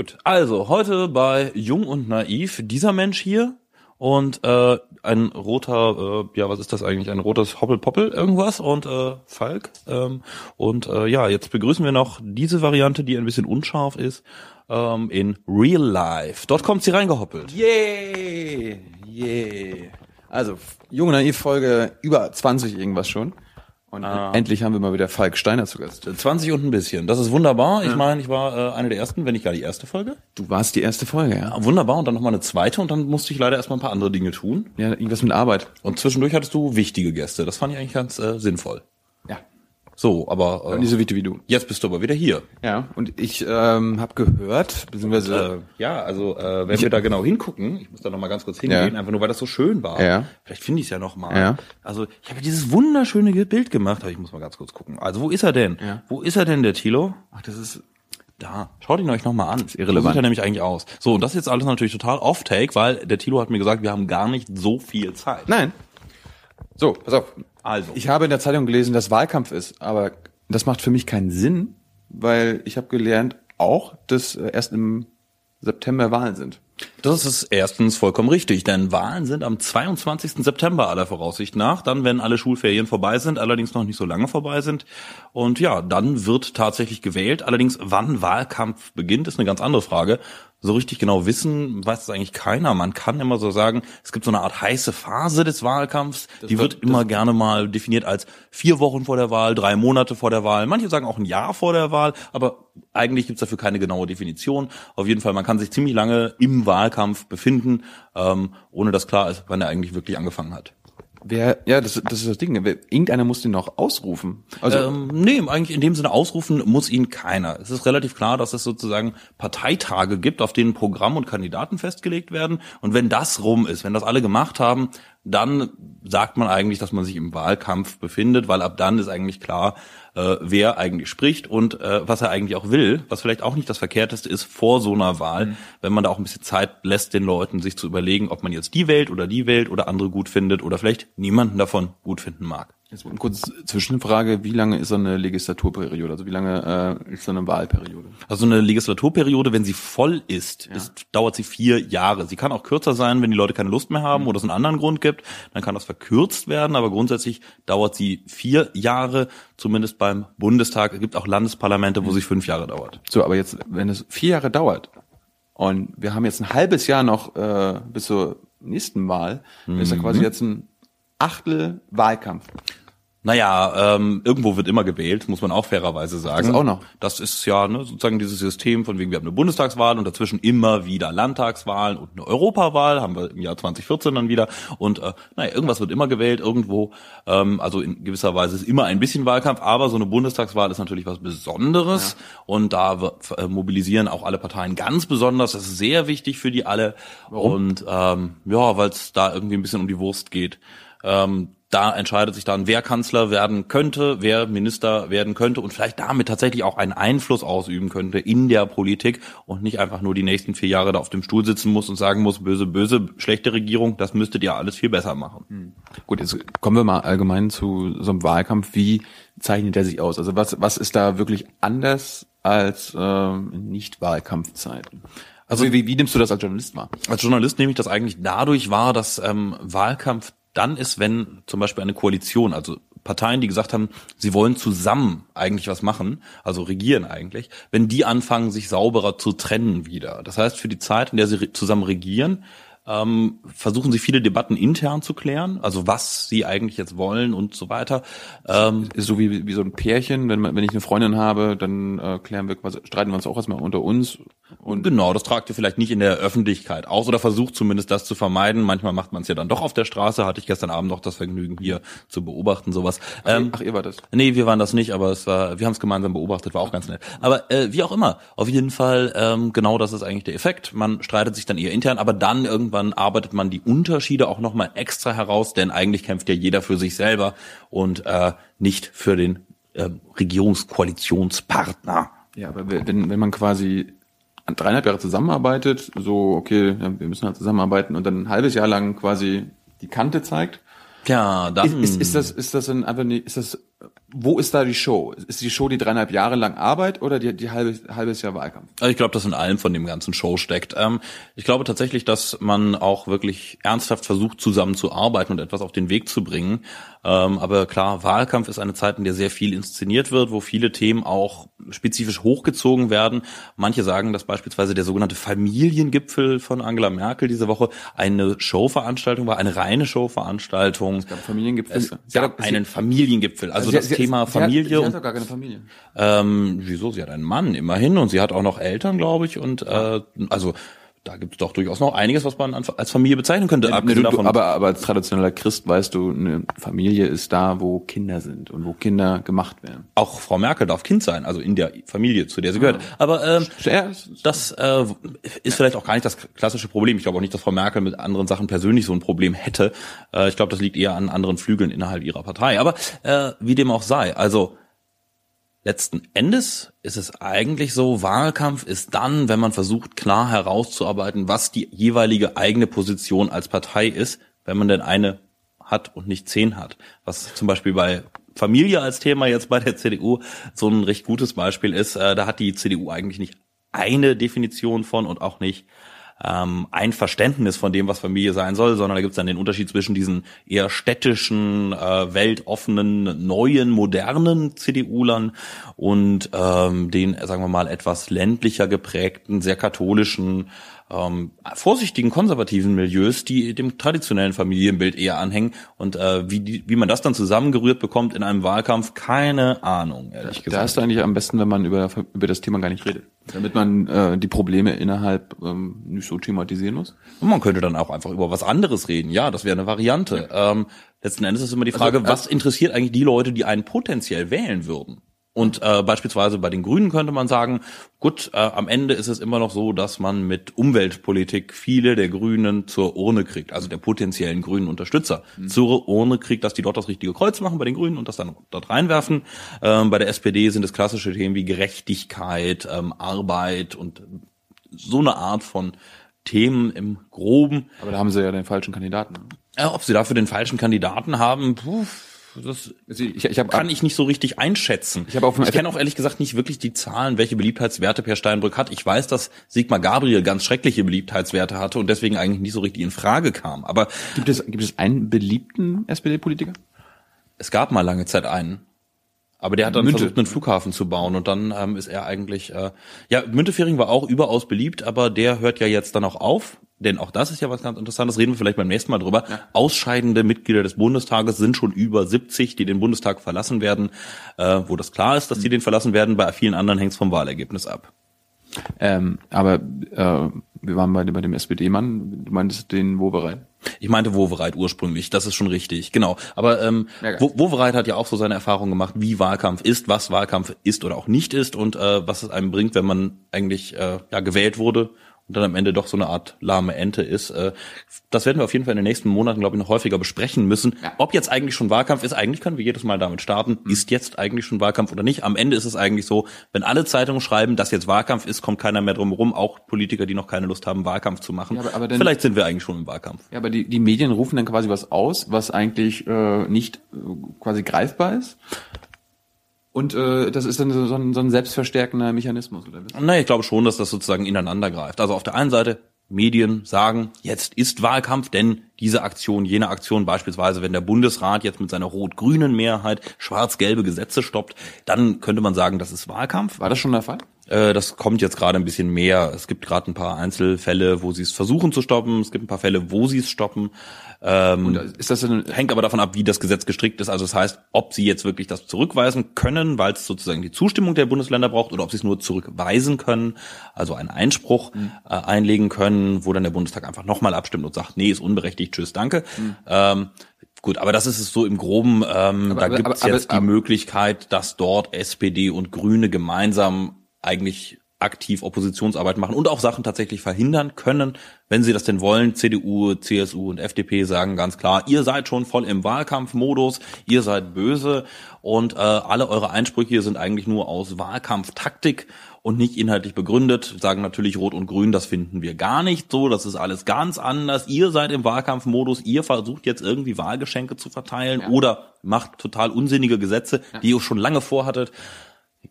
Gut, also heute bei Jung und Naiv dieser Mensch hier und äh, ein roter, äh, ja, was ist das eigentlich? Ein rotes Hoppelpoppel irgendwas und äh, Falk. Ähm, und äh, ja, jetzt begrüßen wir noch diese Variante, die ein bisschen unscharf ist, ähm, in Real Life. Dort kommt sie reingehoppelt. Yay! Yay! Also, Jung und Naiv Folge über 20 irgendwas schon. Und Ah. endlich haben wir mal wieder Falk Steiner zu Gast. 20 und ein bisschen. Das ist wunderbar. Ich meine, ich war äh, eine der ersten, wenn nicht gar die erste Folge. Du warst die erste Folge, ja? Ah, Wunderbar. Und dann nochmal eine zweite und dann musste ich leider erstmal ein paar andere Dinge tun. Ja, irgendwas mit Arbeit. Und zwischendurch hattest du wichtige Gäste. Das fand ich eigentlich ganz äh, sinnvoll. Ja. So, aber Nicht äh, so wichtig wie du. jetzt bist du aber wieder hier. Ja, und ich ähm, habe gehört, beziehungsweise Äh, ja, also äh, wenn wir da genau hingucken, ich muss da noch mal ganz kurz hingehen, Ja. einfach nur weil das so schön war. Ja. Vielleicht finde ich es ja noch mal. Ja. Also ich habe dieses wunderschöne Bild gemacht, aber ich muss mal ganz kurz gucken. Also wo ist er denn? Ja. Wo ist er denn, der Thilo? ach, das ist Da. Schaut ihn euch noch mal an. Ist irrelevant. So sieht er nämlich eigentlich aus. So, und das ist jetzt alles natürlich total off-take, weil der Thilo hat mir gesagt, wir haben gar nicht so viel Zeit. Nein. So, pass auf. Also. Ich habe in der Zeitung gelesen, dass Wahlkampf ist, aber das macht für mich keinen Sinn, weil ich habe gelernt auch, dass äh, erst im September Wahlen sind. Das ist erstens vollkommen richtig, denn Wahlen sind am 22. September aller Voraussicht nach, dann wenn alle Schulferien vorbei sind, allerdings noch nicht so lange vorbei sind. Und ja, dann wird tatsächlich gewählt. Allerdings, wann Wahlkampf beginnt, ist eine ganz andere Frage. So richtig genau wissen weiß es eigentlich keiner. Man kann immer so sagen, es gibt so eine Art heiße Phase des Wahlkampfs. Die wird, wird- immer gerne mal definiert als vier Wochen vor der Wahl, drei Monate vor der Wahl. Manche sagen auch ein Jahr vor der Wahl, aber eigentlich gibt's dafür keine genaue Definition. Auf jeden Fall, man kann sich ziemlich lange im Wahlkampf befinden, ähm, ohne dass klar ist, wann er eigentlich wirklich angefangen hat. Wer, ja, das, das ist das Ding. Wer, irgendeiner muss den noch ausrufen. Also, ähm, nee, eigentlich in dem Sinne ausrufen muss ihn keiner. Es ist relativ klar, dass es sozusagen Parteitage gibt, auf denen Programm und Kandidaten festgelegt werden. Und wenn das rum ist, wenn das alle gemacht haben, dann sagt man eigentlich, dass man sich im Wahlkampf befindet, weil ab dann ist eigentlich klar, äh, wer eigentlich spricht und äh, was er eigentlich auch will, was vielleicht auch nicht das Verkehrteste ist vor so einer Wahl, wenn man da auch ein bisschen Zeit lässt, den Leuten sich zu überlegen, ob man jetzt die wählt oder die wählt oder andere gut findet oder vielleicht niemanden davon gut finden mag. Jetzt eine kurze Zwischenfrage. Wie lange ist so eine Legislaturperiode? Also wie lange äh, ist so eine Wahlperiode? Also eine Legislaturperiode, wenn sie voll ist, ist, dauert sie vier Jahre. Sie kann auch kürzer sein, wenn die Leute keine Lust mehr haben oder es einen anderen Grund gibt. Dann kann das verkürzt werden, aber grundsätzlich dauert sie vier Jahre, zumindest beim Bundestag. Es gibt auch Landesparlamente, wo sie fünf Jahre dauert. So, aber jetzt, wenn es vier Jahre dauert und wir haben jetzt ein halbes Jahr noch äh, bis zur nächsten Wahl, ist ja quasi jetzt ein Achtel Wahlkampf. Naja, ähm, irgendwo wird immer gewählt, muss man auch fairerweise sagen. Das auch noch. Das ist ja ne, sozusagen dieses System von wegen, wir haben eine Bundestagswahl und dazwischen immer wieder Landtagswahlen und eine Europawahl, haben wir im Jahr 2014 dann wieder. Und äh, naja, irgendwas wird immer gewählt, irgendwo. Ähm, also in gewisser Weise ist immer ein bisschen Wahlkampf, aber so eine Bundestagswahl ist natürlich was Besonderes. Und da wird- äh, mobilisieren auch alle Parteien ganz besonders. Das ist sehr wichtig für die alle. Und ähm, ja, weil es da irgendwie ein bisschen um die Wurst geht. Ähm, da entscheidet sich dann, wer Kanzler werden könnte, wer Minister werden könnte und vielleicht damit tatsächlich auch einen Einfluss ausüben könnte in der Politik und nicht einfach nur die nächsten vier Jahre da auf dem Stuhl sitzen muss und sagen muss, böse, böse, schlechte Regierung, das müsstet ihr alles viel besser machen. Gut, jetzt kommen wir mal allgemein zu so einem Wahlkampf. Wie zeichnet der sich aus? Also was, was ist da wirklich anders als ähm, Nicht-Wahlkampfzeiten? Also wie, wie nimmst du das als Journalist wahr? Als Journalist nehme ich das eigentlich dadurch wahr, dass ähm, Wahlkampf dann ist, wenn zum Beispiel eine Koalition, also Parteien, die gesagt haben, sie wollen zusammen eigentlich was machen, also regieren eigentlich, wenn die anfangen, sich sauberer zu trennen wieder. Das heißt, für die Zeit, in der sie zusammen regieren, ähm, versuchen sie viele Debatten intern zu klären, also was sie eigentlich jetzt wollen und so weiter. Ähm, Ist so wie, wie so ein Pärchen, wenn, wenn ich eine Freundin habe, dann äh, klären wir quasi, streiten wir uns auch erstmal unter uns. Und Genau, das tragt ihr vielleicht nicht in der Öffentlichkeit aus oder versucht zumindest das zu vermeiden. Manchmal macht man es ja dann doch auf der Straße. Hatte ich gestern Abend noch das Vergnügen hier zu beobachten, sowas. Ähm, ach, ihr war das. Nee, wir waren das nicht, aber es war, wir haben es gemeinsam beobachtet, war auch ganz nett. Aber äh, wie auch immer, auf jeden Fall, ähm, genau das ist eigentlich der Effekt. Man streitet sich dann eher intern, aber dann irgendwann arbeitet man die Unterschiede auch nochmal extra heraus, denn eigentlich kämpft ja jeder für sich selber und äh, nicht für den äh, Regierungskoalitionspartner. Ja, aber wenn, wenn man quasi dreieinhalb Jahre zusammenarbeitet, so, okay, ja, wir müssen halt zusammenarbeiten und dann ein halbes Jahr lang quasi die Kante zeigt, Ja, dann ist, ist, das, ist das ein, einfach nicht, ist das wo ist da die Show? Ist die Show die dreieinhalb Jahre lang Arbeit oder die, die halbe, halbes Jahr Wahlkampf? Also ich glaube, dass in allem von dem ganzen Show steckt. Ähm, ich glaube tatsächlich, dass man auch wirklich ernsthaft versucht, zusammenzuarbeiten und etwas auf den Weg zu bringen. Ähm, aber klar, Wahlkampf ist eine Zeit, in der sehr viel inszeniert wird, wo viele Themen auch spezifisch hochgezogen werden. Manche sagen, dass beispielsweise der sogenannte Familiengipfel von Angela Merkel diese Woche eine Showveranstaltung war, eine reine Showveranstaltung. Es gab Familiengipfel. Es gab einen Familiengipfel. Also sie, das Thema sie Familie. Hat, sie hat doch gar keine Familie. Ähm, wieso? Sie hat einen Mann immerhin und sie hat auch noch Eltern, glaube ich. Und äh, also da gibt es doch durchaus noch einiges, was man als Familie bezeichnen könnte. Ja, ne, du, davon. Aber, aber als traditioneller Christ weißt du, eine Familie ist da, wo Kinder sind und wo Kinder gemacht werden. Auch Frau Merkel darf Kind sein, also in der Familie, zu der sie gehört. Aber ähm, das äh, ist vielleicht auch gar nicht das klassische Problem. Ich glaube auch nicht, dass Frau Merkel mit anderen Sachen persönlich so ein Problem hätte. Äh, ich glaube, das liegt eher an anderen Flügeln innerhalb ihrer Partei. Aber äh, wie dem auch sei, also Letzten Endes ist es eigentlich so, Wahlkampf ist dann, wenn man versucht, klar herauszuarbeiten, was die jeweilige eigene Position als Partei ist, wenn man denn eine hat und nicht zehn hat. Was zum Beispiel bei Familie als Thema jetzt bei der CDU so ein recht gutes Beispiel ist. Äh, da hat die CDU eigentlich nicht eine Definition von und auch nicht ähm, ein Verständnis von dem, was Familie sein soll, sondern da gibt es dann den Unterschied zwischen diesen eher städtischen, äh, weltoffenen, neuen, modernen CDU-Lern und ähm, den, sagen wir mal, etwas ländlicher geprägten, sehr katholischen, ähm, vorsichtigen konservativen Milieus, die dem traditionellen Familienbild eher anhängen. Und äh, wie, die, wie man das dann zusammengerührt bekommt in einem Wahlkampf, keine Ahnung, ehrlich da gesagt. Da ist eigentlich am besten, wenn man über, über das Thema gar nicht redet. Damit man äh, die Probleme innerhalb ähm, nicht so thematisieren muss. Und man könnte dann auch einfach über was anderes reden. Ja, das wäre eine Variante. Ja. Ähm, letzten Endes ist immer die Frage, also, was interessiert eigentlich die Leute, die einen potenziell wählen würden? Und äh, beispielsweise bei den Grünen könnte man sagen, gut, äh, am Ende ist es immer noch so, dass man mit Umweltpolitik viele der Grünen zur Urne kriegt, also der potenziellen grünen Unterstützer mhm. zur Urne kriegt, dass die dort das richtige Kreuz machen bei den Grünen und das dann dort reinwerfen. Ähm, bei der SPD sind es klassische Themen wie Gerechtigkeit, ähm, Arbeit und so eine Art von Themen im Groben. Aber da haben sie ja den falschen Kandidaten. Ja, ob sie dafür den falschen Kandidaten haben, puh, das ich, ich hab, kann ich nicht so richtig einschätzen. Ich, ich kenne auch ehrlich gesagt nicht wirklich die Zahlen, welche Beliebtheitswerte Per Steinbrück hat. Ich weiß, dass Sigmar Gabriel ganz schreckliche Beliebtheitswerte hatte und deswegen eigentlich nicht so richtig in Frage kam. Aber gibt es gibt es einen beliebten SPD-Politiker? Es gab mal lange Zeit einen. Aber der hat dann Münte. versucht, einen Flughafen zu bauen und dann ähm, ist er eigentlich, äh, ja, Müntefering war auch überaus beliebt, aber der hört ja jetzt dann auch auf, denn auch das ist ja was ganz Interessantes, reden wir vielleicht beim nächsten Mal drüber. Ja. Ausscheidende Mitglieder des Bundestages sind schon über 70, die den Bundestag verlassen werden, äh, wo das klar ist, dass die mhm. den verlassen werden, bei vielen anderen hängt es vom Wahlergebnis ab. Ähm, aber äh, wir waren bei, bei dem SPD-Mann, du meintest den Wobereit. Ich meinte Wovereit ursprünglich, das ist schon richtig, genau. Aber ähm, ja, Wovereit hat ja auch so seine Erfahrung gemacht, wie Wahlkampf ist, was Wahlkampf ist oder auch nicht ist und äh, was es einem bringt, wenn man eigentlich äh, ja gewählt wurde dann am Ende doch so eine Art lahme Ente ist. Äh, das werden wir auf jeden Fall in den nächsten Monaten, glaube ich, noch häufiger besprechen müssen. Ja. Ob jetzt eigentlich schon Wahlkampf ist, eigentlich können wir jedes Mal damit starten. Mhm. Ist jetzt eigentlich schon Wahlkampf oder nicht? Am Ende ist es eigentlich so, wenn alle Zeitungen schreiben, dass jetzt Wahlkampf ist, kommt keiner mehr drum rum, auch Politiker, die noch keine Lust haben, Wahlkampf zu machen. Ja, aber, aber denn, Vielleicht sind wir eigentlich schon im Wahlkampf. Ja, aber die, die Medien rufen dann quasi was aus, was eigentlich äh, nicht äh, quasi greifbar ist. Und äh, das ist dann so ein, so ein selbstverstärkender Mechanismus, oder? Nein, ich glaube schon, dass das sozusagen ineinander greift. Also auf der einen Seite Medien sagen, jetzt ist Wahlkampf, denn diese Aktion, jene Aktion, beispielsweise wenn der Bundesrat jetzt mit seiner rot-grünen Mehrheit schwarz-gelbe Gesetze stoppt, dann könnte man sagen, das ist Wahlkampf. War das schon der Fall? Äh, das kommt jetzt gerade ein bisschen mehr. Es gibt gerade ein paar Einzelfälle, wo sie es versuchen zu stoppen. Es gibt ein paar Fälle, wo sie es stoppen. Ähm, und ist das denn, hängt aber davon ab, wie das Gesetz gestrickt ist. Also das heißt, ob sie jetzt wirklich das zurückweisen können, weil es sozusagen die Zustimmung der Bundesländer braucht, oder ob sie es nur zurückweisen können, also einen Einspruch mhm. äh, einlegen können, wo dann der Bundestag einfach nochmal abstimmt und sagt, nee, ist unberechtigt, tschüss, danke. Mhm. Ähm, Gut, aber das ist es so im Groben. Ähm, aber, da gibt es jetzt aber, die Möglichkeit, dass dort SPD und Grüne gemeinsam eigentlich aktiv Oppositionsarbeit machen und auch Sachen tatsächlich verhindern können, wenn sie das denn wollen. CDU, CSU und FDP sagen ganz klar, ihr seid schon voll im Wahlkampfmodus, ihr seid böse und äh, alle eure Einsprüche sind eigentlich nur aus Wahlkampftaktik und nicht inhaltlich begründet, sagen natürlich Rot und Grün, das finden wir gar nicht so, das ist alles ganz anders. Ihr seid im Wahlkampfmodus, ihr versucht jetzt irgendwie Wahlgeschenke zu verteilen ja. oder macht total unsinnige Gesetze, ja. die ihr schon lange vorhattet.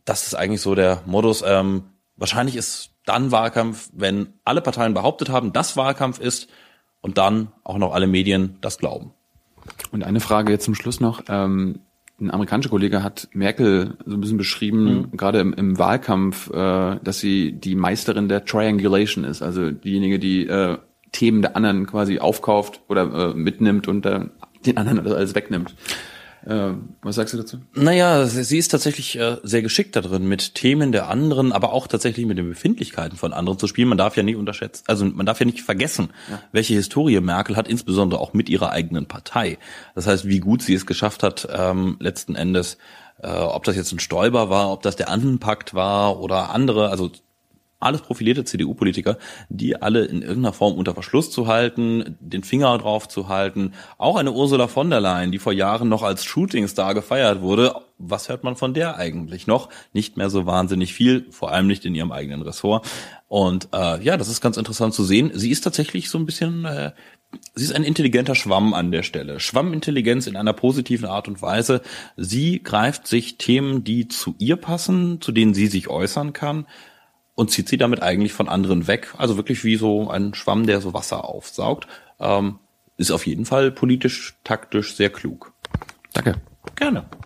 Das ist eigentlich so der Modus. Ähm, wahrscheinlich ist dann Wahlkampf, wenn alle Parteien behauptet haben, dass Wahlkampf ist und dann auch noch alle Medien das glauben. Und eine Frage jetzt zum Schluss noch. Ähm, ein amerikanischer Kollege hat Merkel so ein bisschen beschrieben, mhm. gerade im, im Wahlkampf, äh, dass sie die Meisterin der Triangulation ist, also diejenige, die äh, Themen der anderen quasi aufkauft oder äh, mitnimmt und äh, den anderen alles wegnimmt. Äh, was sagst du dazu? Naja, sie ist tatsächlich äh, sehr geschickt da drin, mit Themen der anderen, aber auch tatsächlich mit den Befindlichkeiten von anderen zu spielen. Man darf ja nicht unterschätzen, also man darf ja nicht vergessen, ja. welche Historie Merkel hat, insbesondere auch mit ihrer eigenen Partei. Das heißt, wie gut sie es geschafft hat, ähm, letzten Endes äh, ob das jetzt ein Stoiber war, ob das der Andenpakt war oder andere, also alles profilierte CDU-Politiker, die alle in irgendeiner Form unter Verschluss zu halten, den Finger drauf zu halten. Auch eine Ursula von der Leyen, die vor Jahren noch als Shootingstar gefeiert wurde. Was hört man von der eigentlich noch? Nicht mehr so wahnsinnig viel, vor allem nicht in ihrem eigenen Ressort. Und äh, ja, das ist ganz interessant zu sehen. Sie ist tatsächlich so ein bisschen, äh, sie ist ein intelligenter Schwamm an der Stelle. Schwammintelligenz in einer positiven Art und Weise. Sie greift sich Themen, die zu ihr passen, zu denen sie sich äußern kann, und zieht sie damit eigentlich von anderen weg. Also wirklich wie so ein Schwamm, der so Wasser aufsaugt. Ähm, ist auf jeden Fall politisch, taktisch sehr klug. Danke. Gerne.